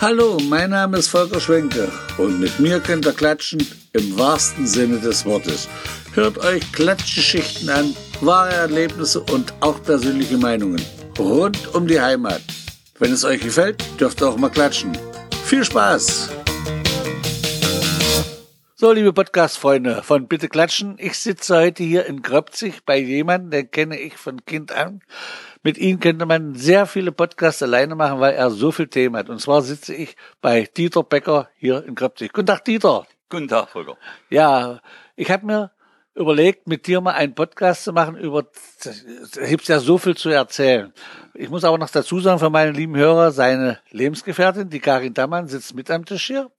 Hallo, mein Name ist Volker Schwenke und mit mir könnt ihr klatschen im wahrsten Sinne des Wortes. Hört euch Klatschgeschichten an, wahre Erlebnisse und auch persönliche Meinungen rund um die Heimat. Wenn es euch gefällt, dürft ihr auch mal klatschen. Viel Spaß! So, liebe Podcast-Freunde von Bitte Klatschen, ich sitze heute hier in Gröbzig bei jemandem, den kenne ich von Kind an. Mit ihm könnte man sehr viele Podcasts alleine machen, weil er so viel Themen hat. Und zwar sitze ich bei Dieter Becker hier in Gröbzig. Guten Tag, Dieter. Guten Tag, Volker. Ja, ich habe mir überlegt, mit dir mal einen Podcast zu machen über, da gibt's ja so viel zu erzählen. Ich muss aber noch dazu sagen, für meine lieben Hörer, seine Lebensgefährtin, die Karin Dammann, sitzt mit am Tisch hier.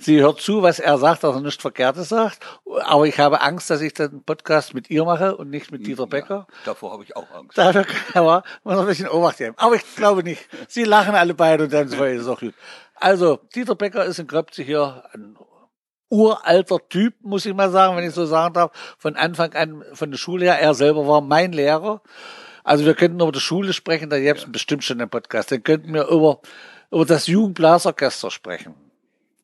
Sie hört zu, was er sagt, dass er nichts Verkehrtes sagt. Aber ich habe Angst, dass ich den Podcast mit ihr mache und nicht mit Dieter Becker. Ja, davor habe ich auch Angst. Dafür kann man muss ein bisschen Obacht geben. Aber ich glaube nicht. Sie lachen alle beide und dann ist es auch gut. Also, Dieter Becker ist in Gröbzig hier ein uralter Typ, muss ich mal sagen, wenn ich so sagen darf, von Anfang an von der Schule her. Er selber war mein Lehrer. Also wir könnten über die Schule sprechen, da gäbe es ja. bestimmt schon einen Podcast. Dann könnten wir über, über das Jugendblasorchester sprechen.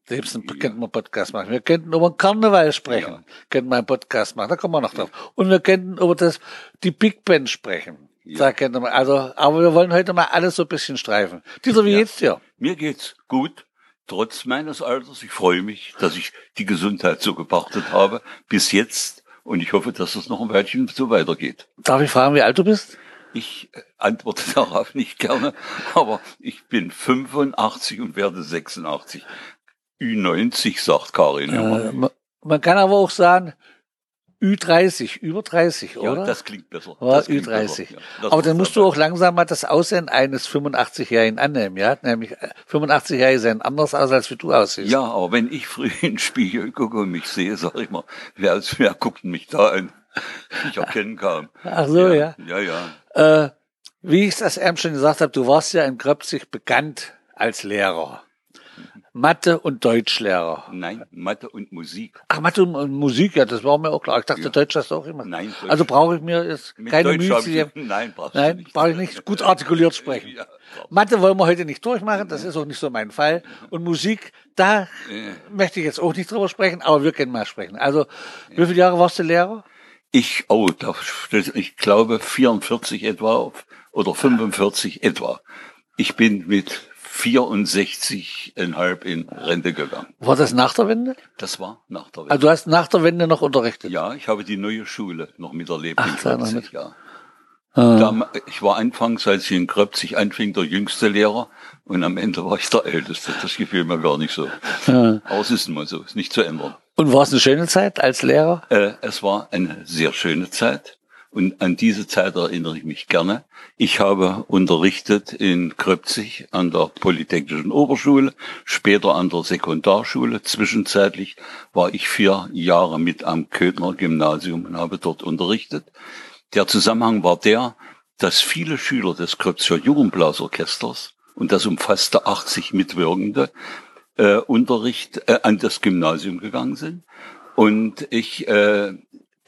Da gibt's einen, ja. könnten wir einen Podcast machen. Wir könnten über den Karneval sprechen. Ja. Könnten wir einen Podcast machen. Da kommen wir noch drauf. Und wir könnten über das, die Big Band sprechen. Da könnte man, also, aber wir wollen heute mal alles so ein bisschen streifen. Dieser, wie ja. geht's dir? Mir geht's gut trotz meines Alters. Ich freue mich, dass ich die Gesundheit so gepachtet habe bis jetzt und ich hoffe, dass es noch ein Weilchen so weitergeht. Darf ich fragen, wie alt du bist? Ich äh, antworte darauf nicht gerne, aber ich bin 85 und werde 86. Ü90, sagt Karin. Äh, man kann aber auch sagen, Ü30, über 30, ja, oder? das klingt besser. Ja, das klingt Ü30. Besser. Ja, Aber dann musst du auch langsam mal das Aussehen eines 85-Jährigen annehmen, ja? Nämlich 85-Jährige äh, sehen anders aus, als wie du aussiehst. Ja, aber wenn ich früh in den Spiegel gucke und mich sehe, sag ich mal, wer, wer guckt mich da an? Ich erkenne kaum. Ach so, ja. Ja, ja. ja. Äh, wie ich das eben schon gesagt habe, du warst ja in Kröpzig bekannt als Lehrer. Mathe- und Deutschlehrer. Nein, Mathe und Musik. Ach, Mathe und Musik, ja, das war mir auch klar. Ich dachte, ja. Deutsch hast du auch immer. Nein, Deutsch. Also brauche ich mir jetzt Mit keine Mühe. Nein, brauchst Nein, nicht. brauche ich nicht. Gut artikuliert sprechen. Ja, Mathe wollen wir heute nicht durchmachen, das ist auch nicht so mein Fall. Und Musik, da ja. möchte ich jetzt auch nicht drüber sprechen, aber wir können mal sprechen. Also, wie viele Jahre warst du Lehrer? Ich, oh, ich glaube 44 etwa oder 45 etwa. Ich bin mit 64,5 in Rente gegangen. War das nach der Wende? Das war nach der Wende. Also du hast nach der Wende noch unterrichtet? Ja, ich habe die neue Schule noch miterlebt Ach, in Kröpzig, ja. Ah. Da, ich war anfangs, als ich in Kröpzig anfing, der jüngste Lehrer und am Ende war ich der Älteste. Das gefiel mir gar nicht so. Ah. Aber es ist immer so, ist nicht zu ändern. Und war es eine schöne Zeit als Lehrer? Äh, es war eine sehr schöne Zeit. Und an diese Zeit erinnere ich mich gerne. Ich habe unterrichtet in Kröpzig an der Polytechnischen Oberschule, später an der Sekundarschule. Zwischenzeitlich war ich vier Jahre mit am Köthner Gymnasium und habe dort unterrichtet. Der Zusammenhang war der, dass viele Schüler des Kröpziger Jugendblasorchesters, und das umfasste 80 Mitwirkende, äh, Unterricht äh, an das Gymnasium gegangen sind. Und ich äh,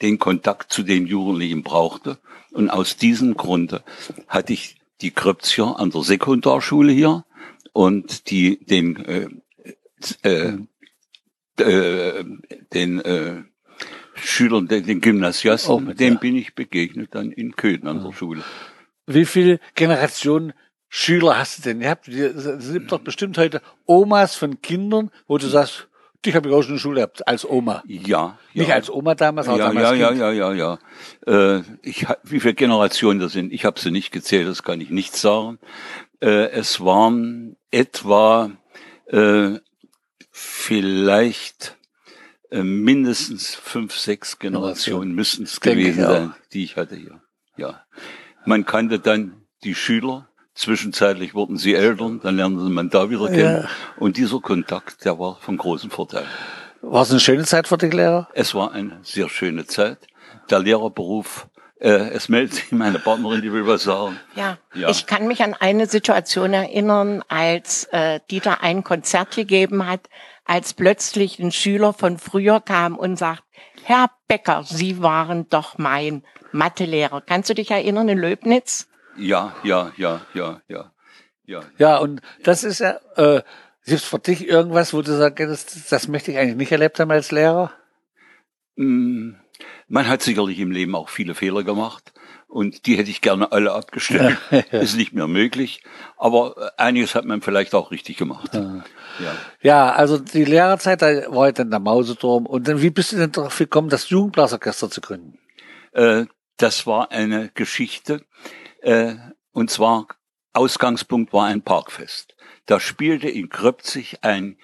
den Kontakt zu den Jugendlichen brauchte. Und aus diesem Grunde hatte ich die Kröpzier an der Sekundarschule hier und die den äh, äh, äh, den äh, Schülern, den, Gymnasiasten, oh, dem ja. bin ich begegnet dann in Köthen an der Schule. Wie viele Generationen Schüler hast du denn? Ihr habt, es gibt doch bestimmt heute Omas von Kindern, wo du sagst, Dich habe ich auch schon in der Schule gehabt, als Oma. Ja. Nicht ja. als Oma damals, aber ja, damals ja, kind. ja, ja, ja, ja. Äh, ich, wie viele Generationen das sind, ich habe sie nicht gezählt, das kann ich nicht sagen. Äh, es waren etwa äh, vielleicht mindestens fünf, sechs Generationen müssten es gewesen sein, die ich hatte hier. Ja. Man kannte dann die Schüler, Zwischenzeitlich wurden sie Eltern, dann lernte man da wieder kennen. Ja. Und dieser Kontakt, der war von großem Vorteil. War es eine schöne Zeit für dich, Lehrer? Es war eine sehr schöne Zeit. Der Lehrerberuf, äh, es meldet sich meine Partnerin, die will was sagen. Ja, ja. ich kann mich an eine Situation erinnern, als äh, Dieter ein Konzert gegeben hat, als plötzlich ein Schüler von früher kam und sagt, Herr Becker, Sie waren doch mein Mathelehrer. Kannst du dich erinnern in Löbnitz? Ja, ja, ja, ja, ja, ja. Ja, und das ist ja, äh, Gibt es für dich irgendwas, wo du sagst, das, das möchte ich eigentlich nicht erlebt haben als Lehrer? Mm, Man hat sicherlich im Leben auch viele Fehler gemacht und die hätte ich gerne alle abgestellt. Ist nicht mehr möglich, aber äh, einiges hat man vielleicht auch richtig gemacht. Ja. Ja, also die Lehrerzeit, da war ich dann der Mauseturm. Und dann, wie bist du denn darauf gekommen, das Jugendblasorchester zu gründen? Äh, Das war eine Geschichte äh, und zwar Ausgangspunkt war ein Parkfest. Da spielte in Kröpzig ein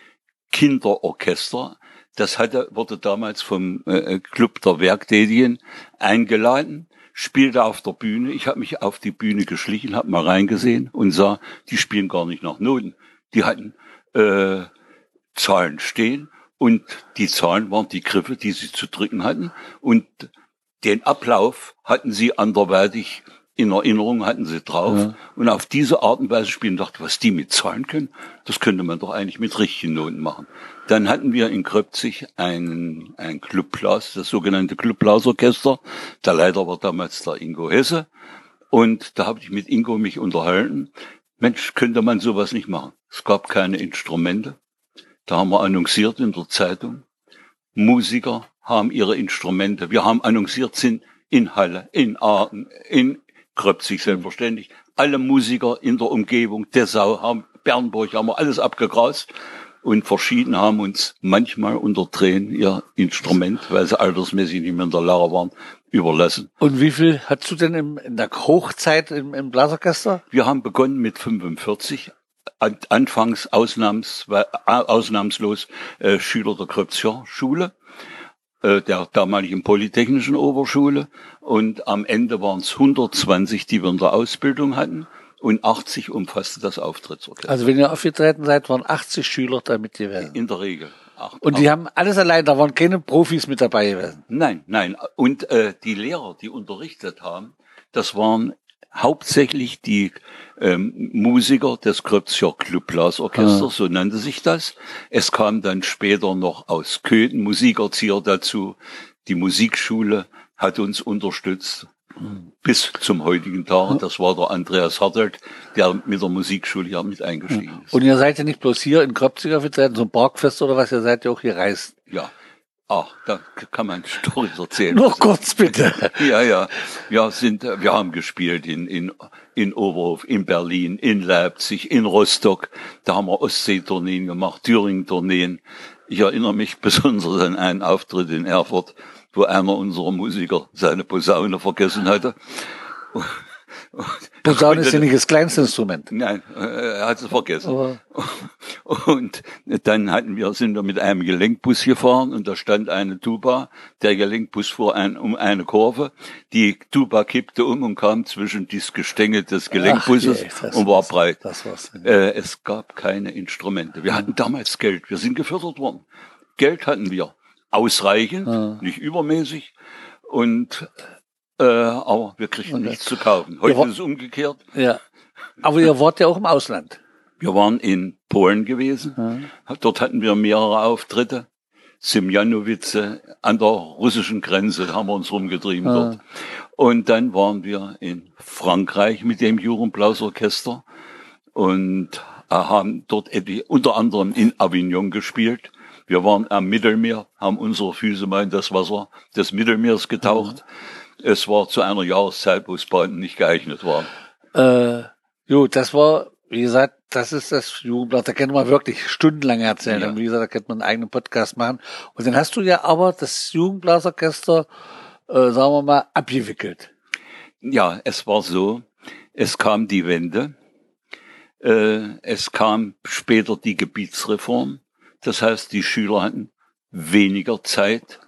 Kinderorchester. Das hatte, wurde damals vom äh, Club der Werktätigen eingeladen, spielte auf der Bühne. Ich habe mich auf die Bühne geschlichen, habe mal reingesehen und sah, die spielen gar nicht nach Noten. Die hatten äh, Zahlen stehen und die Zahlen waren die Griffe, die sie zu drücken hatten und den Ablauf hatten sie anderweitig in Erinnerung, hatten sie drauf Ja. und auf diese Art und Weise spielen, dachte, was die mit Zahlen können, das könnte man doch eigentlich mit richtigen Noten machen. Dann hatten wir in Kröpzig einen, ein Clubblas, das sogenannte Clubblasorchester. Der Leiter war damals der Ingo Hesse. Und da habe ich mit Ingo mich unterhalten. Mensch, könnte man sowas nicht machen? Es gab keine Instrumente. Da haben wir annonciert in der Zeitung. Musiker haben ihre Instrumente. Wir haben annonciert, sind in Halle, in Aachen, in Kröpzig selbstverständlich. Alle Musiker in der Umgebung, Dessau, haben, Bernburg haben wir alles abgegrast. Und verschieden haben uns manchmal unter Tränen ihr Instrument, weil sie altersmäßig nicht mehr in der Lage waren, überlassen. Und wie viel hast du denn im, in der Hochzeit im, im Blasorchester? Wir haben begonnen mit 45, an- anfangs ausnahms, ausnahmslos äh, Schüler der Kröpzer Schule, äh, der damaligen Polytechnischen Oberschule und am Ende waren es 120, die wir in der Ausbildung hatten und 80 umfasste das Auftrittsorchester. Also wenn ihr aufgetreten seid, waren 80 Schüler da mit gewesen. in der Regel. Acht- Und die haben alles allein, da waren keine Profis mit dabei gewesen. Nein, nein. Und äh, die Lehrer, die unterrichtet haben, das waren hauptsächlich die ähm, Musiker des Kröpzer Clubblasorchesters, so nannte sich das. Es kam dann später noch aus Köthen Musikerzieher dazu. Die Musikschule hat uns unterstützt bis zum heutigen Tag. Das war der Andreas Hartelt, der mit der Musikschule ja mit eingestiegen ist. Und ihr seid ja nicht bloß hier in Kröpzig aufgetreten, so ein Parkfest oder was, ihr seid ja auch gereist. Ja. Ah, da kann man Storys erzählen. Nur kurz bitte. Ja, ja. Wir sind, äh, wir haben gespielt in, in, in Oberhof, in Berlin, in Leipzig, in Rostock. Da haben wir Ostseetourneen gemacht, Thüringen-Tourneen. Ich erinnere mich besonders an einen Auftritt in Erfurt, wo einer unserer Musiker seine Posaune vergessen hatte. Posaune ist ja nicht das kleinste Instrument. Nein, äh, er hat es vergessen. Aber Und dann hatten wir, sind wir mit einem Gelenkbus gefahren und da stand eine Tuba. Der Gelenkbus fuhr ein, um eine Kurve. Die Tuba kippte um und kam zwischen das Gestänge des Gelenkbusses Ach und war war's. breit. Das war's. Äh, es gab keine Instrumente. Wir hatten damals Geld. Wir sind gefördert worden. Geld hatten wir. Ausreichend, nicht übermäßig. Und äh, aber wir kriegten nichts zu kaufen. Heute Ja, ist es umgekehrt. Ja. Aber ihr wart ja auch im Ausland. Wir waren in Polen gewesen. Dort hatten wir mehrere Auftritte. Semjanowice an der russischen Grenze haben wir uns rumgetrieben dort. Und dann waren wir in Frankreich mit dem Jugendblasorchester und äh, haben dort unter anderem in Avignon gespielt. Wir waren am Mittelmeer, haben unsere Füße mal in das Wasser des Mittelmeers getaucht. Es war zu einer Jahreszeit, wo es Baden nicht geeignet war. Äh, jo, das war, wie gesagt, das ist das Jugendblatt. Da kann man wirklich stundenlang erzählen. Ja. Und wie gesagt, da könnte man einen eigenen Podcast machen. Und dann hast du ja aber das Jugendblasorchester, äh, sagen wir mal, abgewickelt. Ja, es war so, es kam die Wende, äh, es kam später die Gebietsreform, das heißt, die Schüler hatten weniger Zeit.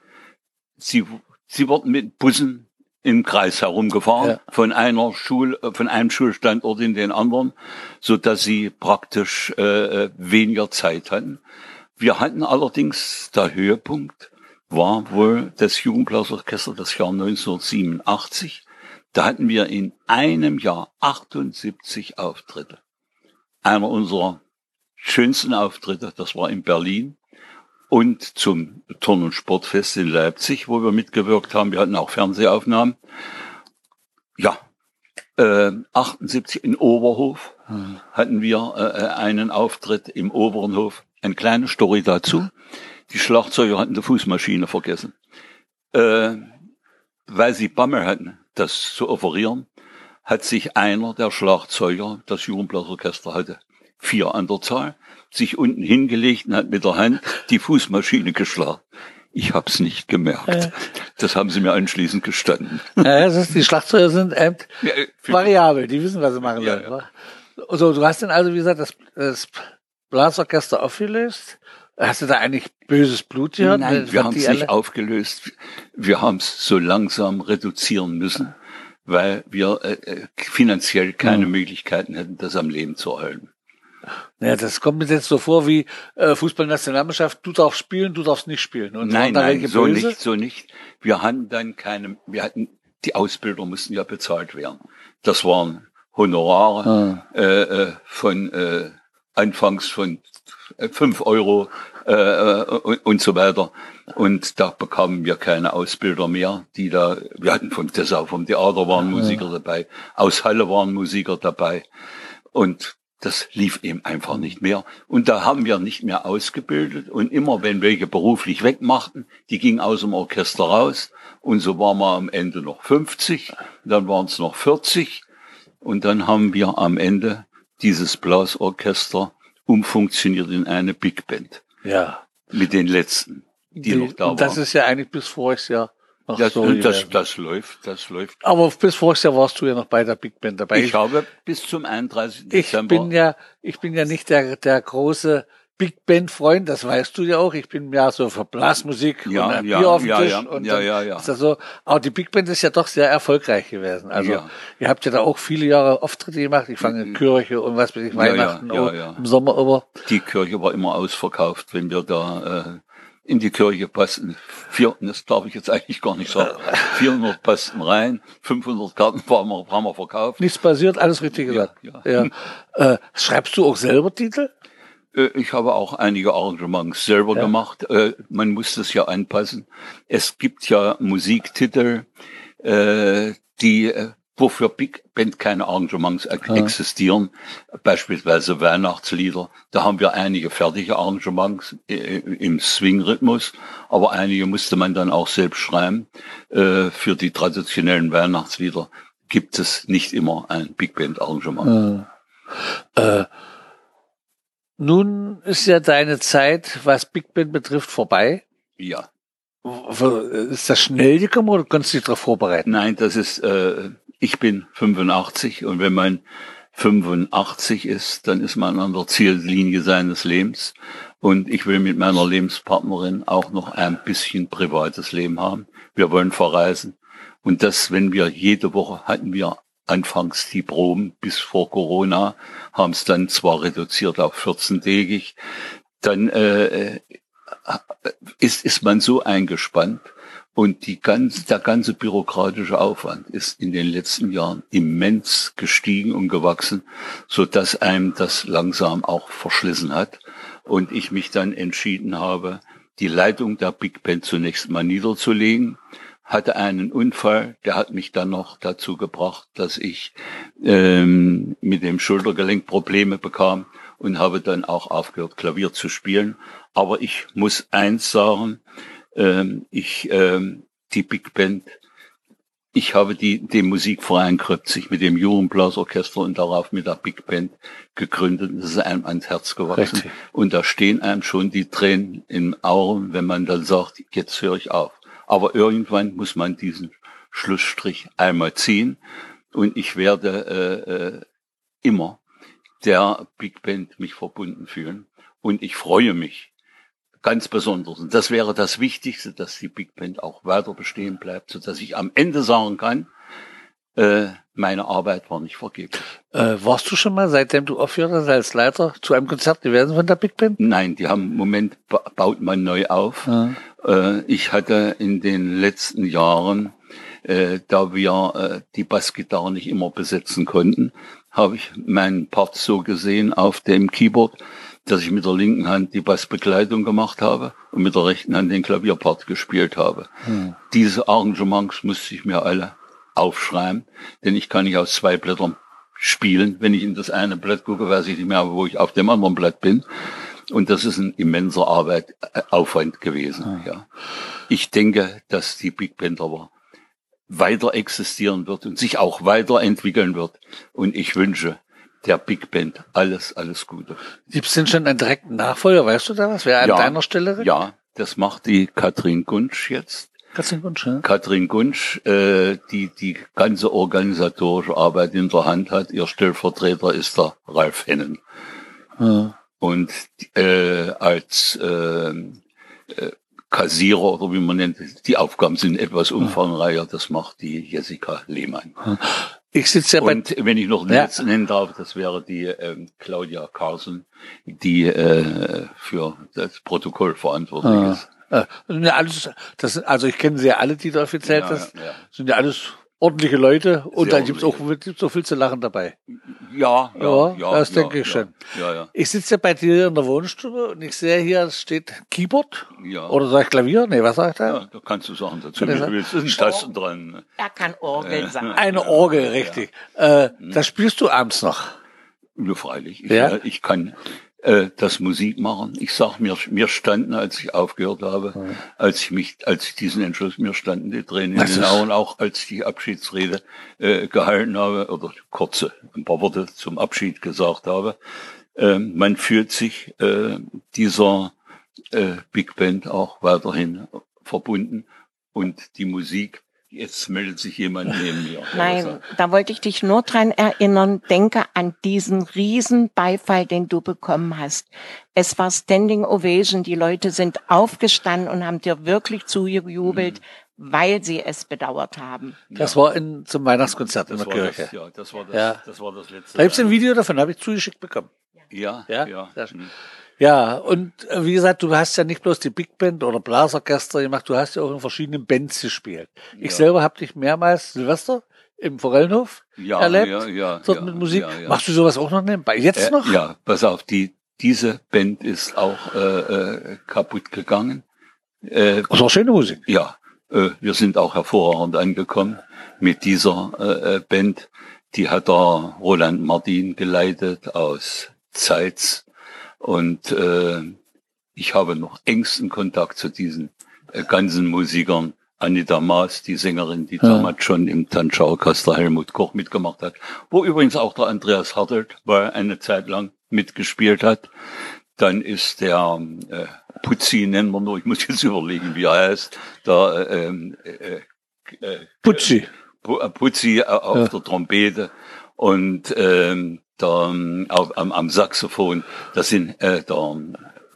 Sie, sie wurden mit Bussen im Kreis herumgefahren, Ja. von einer Schul, von einem Schulstandort in den anderen, so dass sie praktisch äh, äh, weniger Zeit hatten. Wir hatten allerdings der Höhepunkt war wohl das Jugendblasorchester das Jahr 1987. Da hatten wir in einem Jahr 78 Auftritte. Einer unserer schönsten Auftritte, das war in Berlin und zum Turn- und Sportfest in Leipzig, wo wir mitgewirkt haben. Wir hatten auch Fernsehaufnahmen. Ja, Äh, 78 in Oberhof hatten wir äh, einen Auftritt im oberen Hof. Eine kleine Story dazu. Die Schlagzeuger hatten die Fußmaschine vergessen. Äh, weil sie Bammel hatten, das zu offerieren, hat sich einer der Schlagzeuger, das Jugendblasorchester hatte, vier an der Zahl, sich unten hingelegt und hat mit der Hand die Fußmaschine geschlagen. Ich hab's nicht gemerkt. Äh. Das haben sie mir anschließend gestanden. Ja, das ist, die Schlagzeuger sind ähm, ja, variabel, die wissen, was sie machen sollen. Ja, ja. So, du hast dann also, wie gesagt, das, das Blasorchester aufgelöst. Hast du da eigentlich böses Blut gehabt? Nein, wir haben es nicht aufgelöst. Wir haben es so langsam reduzieren müssen, weil wir äh, äh finanziell keine ja. Möglichkeiten hätten, das am Leben zu erhalten. Ja, das kommt mir jetzt so vor wie äh, Fußballnationalmannschaft, du darfst spielen, du darfst nicht spielen. Und nein, nein, so böse? nicht, so nicht. Wir hatten dann keine, wir hatten, die Ausbilder mussten ja bezahlt werden. Das waren Honorare ah. äh, äh, von äh, anfangs von äh, fünf Euro äh, äh, und, und so weiter. Und da bekamen wir keine Ausbilder mehr, die da, wir hatten von Dessau, vom Theater waren Musiker dabei, aus Halle waren Musiker dabei. Und das lief eben einfach nicht mehr. Und da haben wir nicht mehr ausgebildet. Und immer wenn welche beruflich wegmachten, die gingen aus dem Orchester raus. Und so waren wir am Ende noch 50, dann waren es noch 40. Und dann haben wir am Ende dieses Blasorchester umfunktioniert in eine Big Band. Ja. Mit den letzten, die, die noch da waren. Das ist ja eigentlich bis voriges Jahr Ach das, so, das, das läuft, das läuft. Aber bis voriges Jahr warst du ja noch bei der Big Band dabei. Ich habe bis zum 31. Dezember. Ich bin ja, ich bin ja nicht der, der große Big Band Freund, das weißt du ja auch. Ich bin ja so für Blasmusik ja, und ein ja, Bier auf dem ja, Tisch. Ja, und ja, ja, ja. Ist das so. Aber die Big Band ist ja doch sehr erfolgreich gewesen. Also ja. ihr habt ja da auch viele Jahre Auftritte gemacht. Ich fange in Kirche und was weiß ich, Weihnachten ja, ja, ja, im Sommer über. Die Kirche war immer ausverkauft, wenn wir da äh, in die Kirche passten. Vier, das darf ich jetzt eigentlich gar nicht sagen. 400 passten rein, 500 Karten haben wir, haben wir verkauft. Nichts passiert, alles richtig gesagt. Ja, ja. ja. Äh, schreibst du auch selber Titel? Äh, ich habe auch einige Arrangements selber ja. gemacht. Äh, man muss das ja anpassen. Es gibt ja Musiktitel, äh, die wofür Big Band keine Arrangements existieren, ja. beispielsweise Weihnachtslieder. Da haben wir einige fertige Arrangements im Swing-Rhythmus, aber einige musste man dann auch selbst schreiben. Für die traditionellen Weihnachtslieder gibt es nicht immer ein Big Band Arrangement. Ja. Äh, nun ist ja deine Zeit, was Big Band betrifft, vorbei. Ja. Ist das schnell gekommen oder kannst du dich darauf vorbereiten? Nein, das ist, äh, ich bin 85 und wenn man 85 ist, dann ist man an der Ziellinie seines Lebens. Und ich will mit meiner Lebenspartnerin auch noch ein bisschen privates Leben haben. Wir wollen verreisen. Und das, wenn wir jede Woche hatten wir anfangs die Proben bis vor Corona, haben es dann zwar reduziert auf 14-tägig, dann äh, äh, ist, ist man so eingespannt und die ganz, der ganze bürokratische Aufwand ist in den letzten Jahren immens gestiegen und gewachsen, so dass einem das langsam auch verschlissen hat und ich mich dann entschieden habe, die Leitung der Big Band zunächst mal niederzulegen hatte einen Unfall, der hat mich dann noch dazu gebracht, dass ich ähm, mit dem Schultergelenk Probleme bekam und habe dann auch aufgehört, Klavier zu spielen. Aber ich muss eins sagen, ähm, ich ähm, die Big Band, ich habe die den Musikverein Kröpzig mit dem Jugendblasorchester und darauf mit der Big Band gegründet. Das ist einem ans Herz gewachsen. Richtig. Und da stehen einem schon die Tränen in Augen, wenn man dann sagt, jetzt höre ich auf. Aber irgendwann muss man diesen Schlussstrich einmal ziehen. Und ich werde äh, äh, immer der Big Band mich verbunden fühlen. Und ich freue mich ganz besonders. Und das wäre das Wichtigste, dass die Big Band auch weiter bestehen bleibt, so dass ich am Ende sagen kann, äh, meine Arbeit war nicht vergeblich. Äh, warst du schon mal, seitdem du aufgehört hast als Leiter, zu einem Konzert gewesen von der Big Band? Nein, die haben im Moment baut man neu auf. Ja. Äh, ich hatte in den letzten Jahren, äh, da wir äh, die Bassgitarre nicht immer besetzen konnten, habe ich meinen Part so gesehen auf dem Keyboard, dass ich mit der linken Hand die Bassbegleitung gemacht habe und mit der rechten Hand den Klavierpart gespielt habe. Hm. Diese Arrangements musste ich mir alle aufschreiben, denn ich kann nicht aus zwei Blättern spielen. Wenn ich in das eine Blatt gucke, weiß ich nicht mehr, wo ich auf dem anderen Blatt bin. Und das ist ein immenser Arbeit, äh, Aufwand gewesen. Ah. Ja. Ich denke, dass die Big Band aber weiter existieren wird und sich auch weiterentwickeln wird. Und ich wünsche der Big Band alles, alles Gute. Gibt es denn schon einen direkten Nachfolger? Weißt du da was? Wer an Ja. deiner Stelle? Ja, das macht die Katrin Gunsch jetzt. Katrin Gunsch, ne? Katrin Gunsch, äh, die die ganze organisatorische Arbeit in der Hand hat. Ihr Stellvertreter ist der Ralf Hennen. Ja. Und äh, als äh, äh, Kassierer oder wie man nennt, die Aufgaben sind etwas umfangreicher. Das macht die Jessica Lehmann. Ich sitze ja bei Und wenn ich noch Ja. ja. nennen darf, das wäre die ähm, Claudia Carlson, die äh, für das Protokoll verantwortlich Ah. ist. Äh, sind ja alles, das, sind- also ich kenne sie ja alle, die du offiziell Ja, hast. ja, ja. Sind ja alles ordentliche Leute und Sehr da gibt's auch gibt's so viel zu lachen dabei. Ja, Ja, ja, das ja, denke ich ja, schon. Ja, ja. Ich sitze ja bei dir in der Wohnstube und ich sehe hier, es steht Keyboard ja. oder sag ich Klavier? Nee, was sag ich da? ja, da kannst du Sachen dazu. Ich. Es sind Tasten dran. Er kann Orgel sagen. Eine Orgel, richtig. Äh, das spielst du abends noch. Ja, freilich. Ich, Ja? äh, ich kann äh, das Musik machen. Ich sag mir, mir standen, als ich aufgehört habe, als ich mich, als ich diesen Entschluss, mir standen die Tränen in den Augen, auch als ich die Abschiedsrede äh, gehalten habe oder kurze, ein paar Worte zum Abschied gesagt habe. Ähm, man fühlt sich äh, dieser äh, Big Band auch weiterhin verbunden und die Musik. Jetzt meldet sich jemand neben mir. Nein, da wollte ich dich nur dran erinnern, denke an diesen riesen Beifall, den du bekommen hast. Es war Standing Ovation, die Leute sind aufgestanden und haben dir wirklich zugejubelt, Mhm. weil sie es bedauert haben. Das war in, zum Weihnachtskonzert in Das der Kirche. das, ja, das war das, Ja. das war das letzte. Da gibt's ein Video davon, habe ich zugeschickt bekommen. Ja, Ja? ja. Sehr schön. Mhm. Ja, und äh, wie gesagt, du hast ja nicht bloß die Big Band oder Blasorchester gemacht, du hast ja auch in verschiedenen Bands gespielt. Ich Ja. selber habe dich mehrmals Silvester im Forellenhof Ja, erlebt, ja, ja, dort ja, mit Musik. ja. Machst du sowas auch noch nebenbei? Jetzt Äh, noch? Ja, pass auf, die, diese Band ist auch äh, äh, kaputt gegangen. Äh, Das war schöne Musik. ja, äh, wir sind auch hervorragend angekommen mit dieser äh, äh, Band. Die hat der Roland Martin geleitet aus Zeitz. Und äh, ich habe noch engsten Kontakt zu diesen äh, ganzen Musikern. Anita Maas, die Sängerin, die Ja. damals schon im Tanschau-Orchester Helmut Koch mitgemacht hat, wo übrigens auch der Andreas Hartelt bei eine Zeit lang mitgespielt hat. Dann ist der äh, Putzi, nennen wir nur, ich muss jetzt überlegen, wie er heißt, der äh, ähm, äh, äh, Pucci. Pu- äh, Putzi äh, auf Ja. der Trompete und ähm, der, ähm, auf, am, am Saxophon, das sind äh, der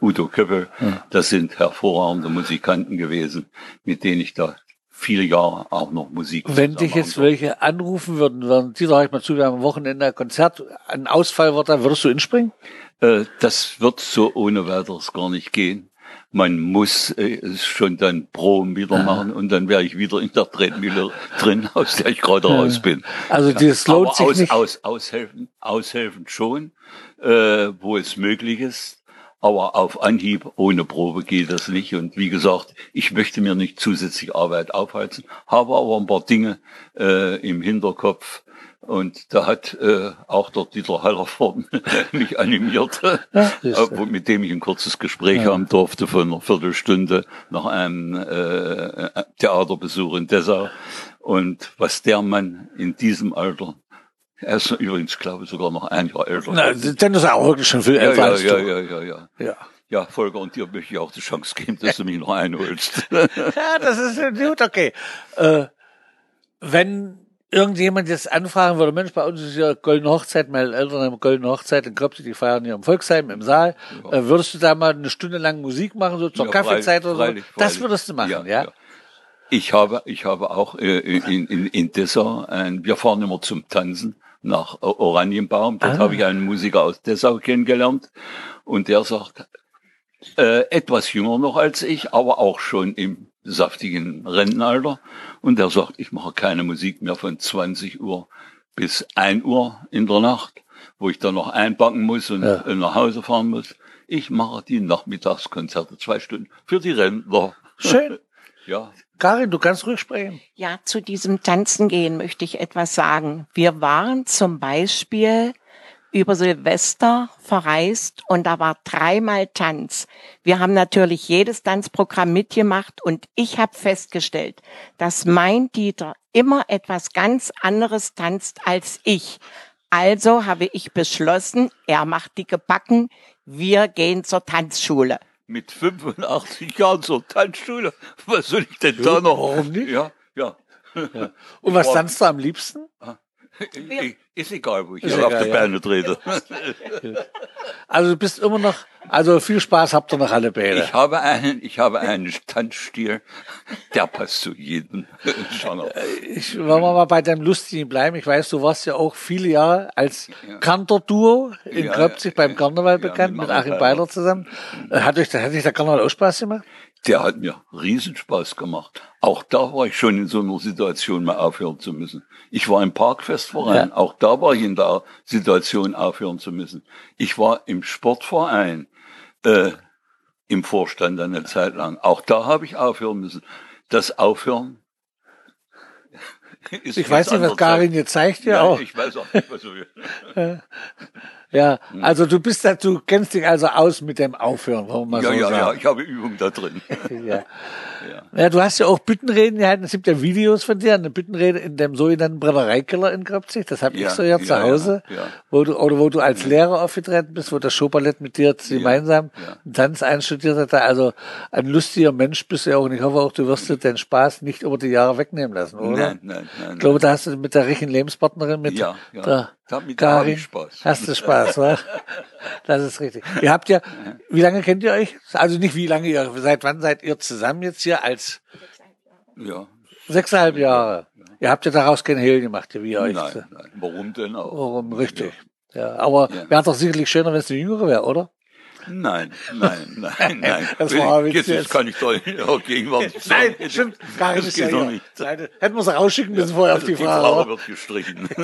Udo Köppel, das sind hervorragende Musikanten gewesen, mit denen ich da viele Jahre auch noch Musik Wenn dich jetzt welche anrufen würden, würden die sag ich mal zu, wir haben am Wochenende ein Konzert, ein Ausfall wird, dann würdest du inspringen? Äh, das wird so ohne weiteres gar nicht gehen. Man muss äh, es schon dann Proben wieder machen und dann wäre ich wieder in der Tretmühle drin, aus der ich gerade raus bin. Also das lohnt sich aus, nicht. Aus, aushelfen, aushelfen schon, äh, wo es möglich ist. Aber auf Anhieb ohne Probe geht das nicht. Und wie gesagt, ich möchte mir nicht zusätzlich Arbeit aufhalten, habe aber ein paar Dinge äh, im Hinterkopf. Und da hat äh, auch der Dieter Hallervorden mich animiert, Ja, äh, mit dem ich ein kurzes Gespräch haben durfte von einer Viertelstunde nach einem äh, Theaterbesuch in Dessau. Und was der Mann in diesem Alter, er ist übrigens, glaube ich, sogar noch ein Jahr älter. Na, dann ist er auch wirklich schon viel ja, älter ja, als ja, ja, ja, ja. Ja. Ja, Volker, und dir möchte ich auch die Chance geben, dass du mich noch einholst. Ja, das ist ja gut, okay. Äh, wenn irgendjemand jetzt anfragen würde, Mensch, bei uns ist ja Goldene Hochzeit, meine Eltern haben Goldene Hochzeit in Kröpse, die feiern hier im Volksheim, im Saal. Äh, würdest du da mal eine Stunde lang Musik machen, so zur Ja, Kaffeezeit freilich, oder so? freilich, Das würdest du machen, ja? Ich habe, ich habe auch äh, in, in, in Dessau, ein, wir fahren immer zum Tanzen nach Oranienbaum. Dort Ah. habe ich einen Musiker aus Dessau kennengelernt und der sagt, äh, etwas jünger noch als ich, aber auch schon im saftigen Rentenalter. Und der sagt, ich mache keine Musik mehr von 20 Uhr bis 1 Uhr in der Nacht, wo ich dann noch einpacken muss und Ja. nach Hause fahren muss. Ich mache die Nachmittagskonzerte, zwei Stunden, für die Rentner. Schön. Ja. Karin, du kannst ruhig sprechen. Ja, zu diesem Tanzen gehen möchte ich etwas sagen. Wir waren zum Beispiel über Silvester verreist und da war dreimal Tanz. Wir haben natürlich jedes Tanzprogramm mitgemacht und ich habe festgestellt, dass mein Dieter immer etwas ganz anderes tanzt als ich. Also habe ich beschlossen, er macht dicke Backen, wir gehen zur Tanzschule. Mit 85 Jahren zur Tanzschule. Was soll ich denn da noch? warum nicht? Ja, ja. Und was tanzt du am liebsten? Ich- Ist egal, wo ich hier auf der ja. Beine trete. Also du bist immer noch, also viel Spaß habt ihr noch alle beide. Ich habe einen, ich habe einen Tanzstil, der passt zu jedem Genre. Ich wollen wir mal bei deinem Lustigen bleiben. Ich weiß, du warst ja auch viele Jahre als Kantor-Duo in Ja, Kröpzig ja, beim ja. Karneval Ja, bekannt, mit mit Achim Beiler. Zusammen. Äh, Hat euch, hat euch der Karneval auch Spaß gemacht? Der hat mir Riesenspaß gemacht. Auch da war ich schon in so einer Situation, mal aufhören zu müssen. Ich war im Parkfestverein. Auch da war ich in der Situation, aufhören zu müssen. Ich war im Sportverein äh, im Vorstand eine Zeit lang. Auch da habe ich aufhören müssen. Das Aufhören ist Ich weiß nicht, was Karin jetzt zeigt, ja Nein, auch. Ich weiß auch nicht, was du Ja, Hm. also du bist da, du kennst dich also aus mit dem Aufhören, wollen wir mal Ja, so ja, ja, sagen. ich habe Übung da drin. Ja. ja, du hast ja auch Büttenreden gehalten. Es gibt ja Videos von dir, eine Büttenrede in dem sogenannten Brennereikeller in Kröpzig. Das habe Ja, ich so ja, zu ja, Hause, ja, ja. wo du oder wo du als Lehrer aufgetreten bist, wo das Showballett mit dir gemeinsam ja. einen Tanz einstudiert hat. Also ein lustiger Mensch bist du ja auch. Und ich hoffe auch, du wirst dir den Spaß nicht über die Jahre wegnehmen lassen, oder? Nein, nein, nein. Ich glaube, da hast du mit der richtigen Lebenspartnerin, mit Ja, ja. der Damit habe Karin, ich Spaß. hast du Spaß, wa? Das ist richtig. Ihr habt ja, wie lange kennt ihr euch? Also nicht wie lange ihr, seit wann seid ihr zusammen jetzt hier als Ja. sechseinhalb Jahre? Ihr habt ja daraus kein Hehl gemacht, wie ihr euch. Nein, nein. Warum denn auch? Warum? Richtig. Ja, aber Ja. wäre doch sicherlich schöner, wenn es eine jüngere wäre, oder? Nein, nein, nein, nein. Das war ein jetzt, kann ich doch auch gegenwärtig sagen. Gar Das nicht. geht ja, ja. nicht. Nein, hätten wir sie rausschicken müssen vorher auf die Die Frage. Frage oder? wird gestrichen.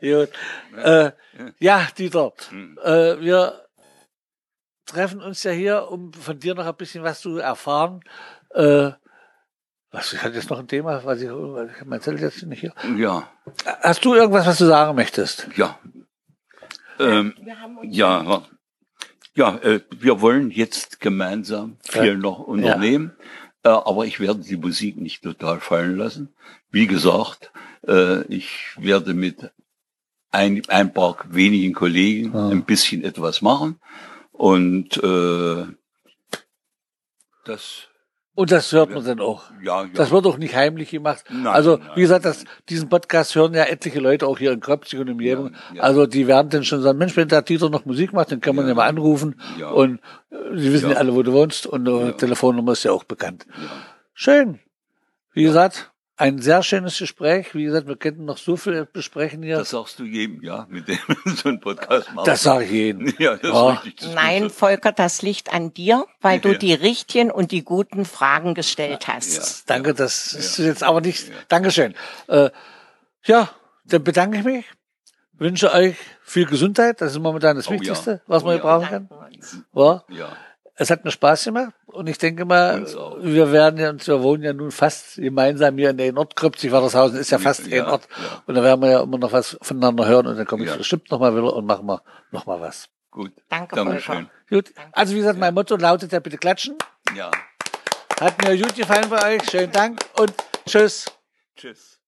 Gut. Äh, ja, Dieter, Hm. äh, wir treffen uns ja hier, um von dir noch ein bisschen was zu erfahren. Äh, was, ich hatte jetzt noch ein Thema, was ich, ich mein Zettel jetzt nicht hier. ja, Hast du irgendwas, was du sagen möchtest? ja. Ähm, ja, ja, äh, wir wollen jetzt gemeinsam viel Ja. noch unternehmen, äh, aber ich werde die Musik nicht total fallen lassen. Wie gesagt, äh, ich werde mit ein, ein paar wenigen Kollegen Ja. ein bisschen etwas machen und äh, das, Und das hört man dann auch. ja, ja. Das wird auch nicht heimlich gemacht. Nein, also, nein. wie gesagt, das, diesen Podcast hören ja etliche Leute auch hier in Kröpzig und im Umgebung. Ja, ja. Also, die werden dann schon sagen, Mensch, wenn der Dieter noch Musik macht, dann kann man Ja. ja mal anrufen. Ja. Und äh, sie wissen ja. Ja. alle, wo du wohnst und äh, Telefonnummer ist ja auch bekannt. Schön. Wie gesagt, ein sehr schönes Gespräch. Wie gesagt, wir könnten noch so viel besprechen hier. Das sagst du jedem, ja, mit dem so ein Podcast machst. Das sage ich jedem. Ja, das Ja. ist richtig. Das Nein, gut. Volker, das liegt an dir, weil du Ja. die richtigen und die guten Fragen gestellt hast. Danke, das ist jetzt aber nicht. Dankeschön. Äh, ja, dann bedanke ich mich. Wünsche euch viel Gesundheit. Das ist momentan das Oh ja. Wichtigste, was Oh man ja. hier brauchen kann. Ja. Ja, Es hat mir Spaß gemacht und ich denke mal, wir werden ja, uns- wir wohnen ja nun fast gemeinsam hier in der Nordkrüpzig, Wadershausen ist ja fast Ja, ein Ort. ja. Und da werden wir ja immer noch was voneinander hören und dann komme ich Ja. bestimmt noch mal wieder und machen wir noch mal was. gut. Danke, Dankeschön. Gut. Also wie gesagt, mein Motto lautet ja bitte klatschen. Ja, Hat mir gut gefallen bei euch. Schönen Dank und tschüss. tschüss.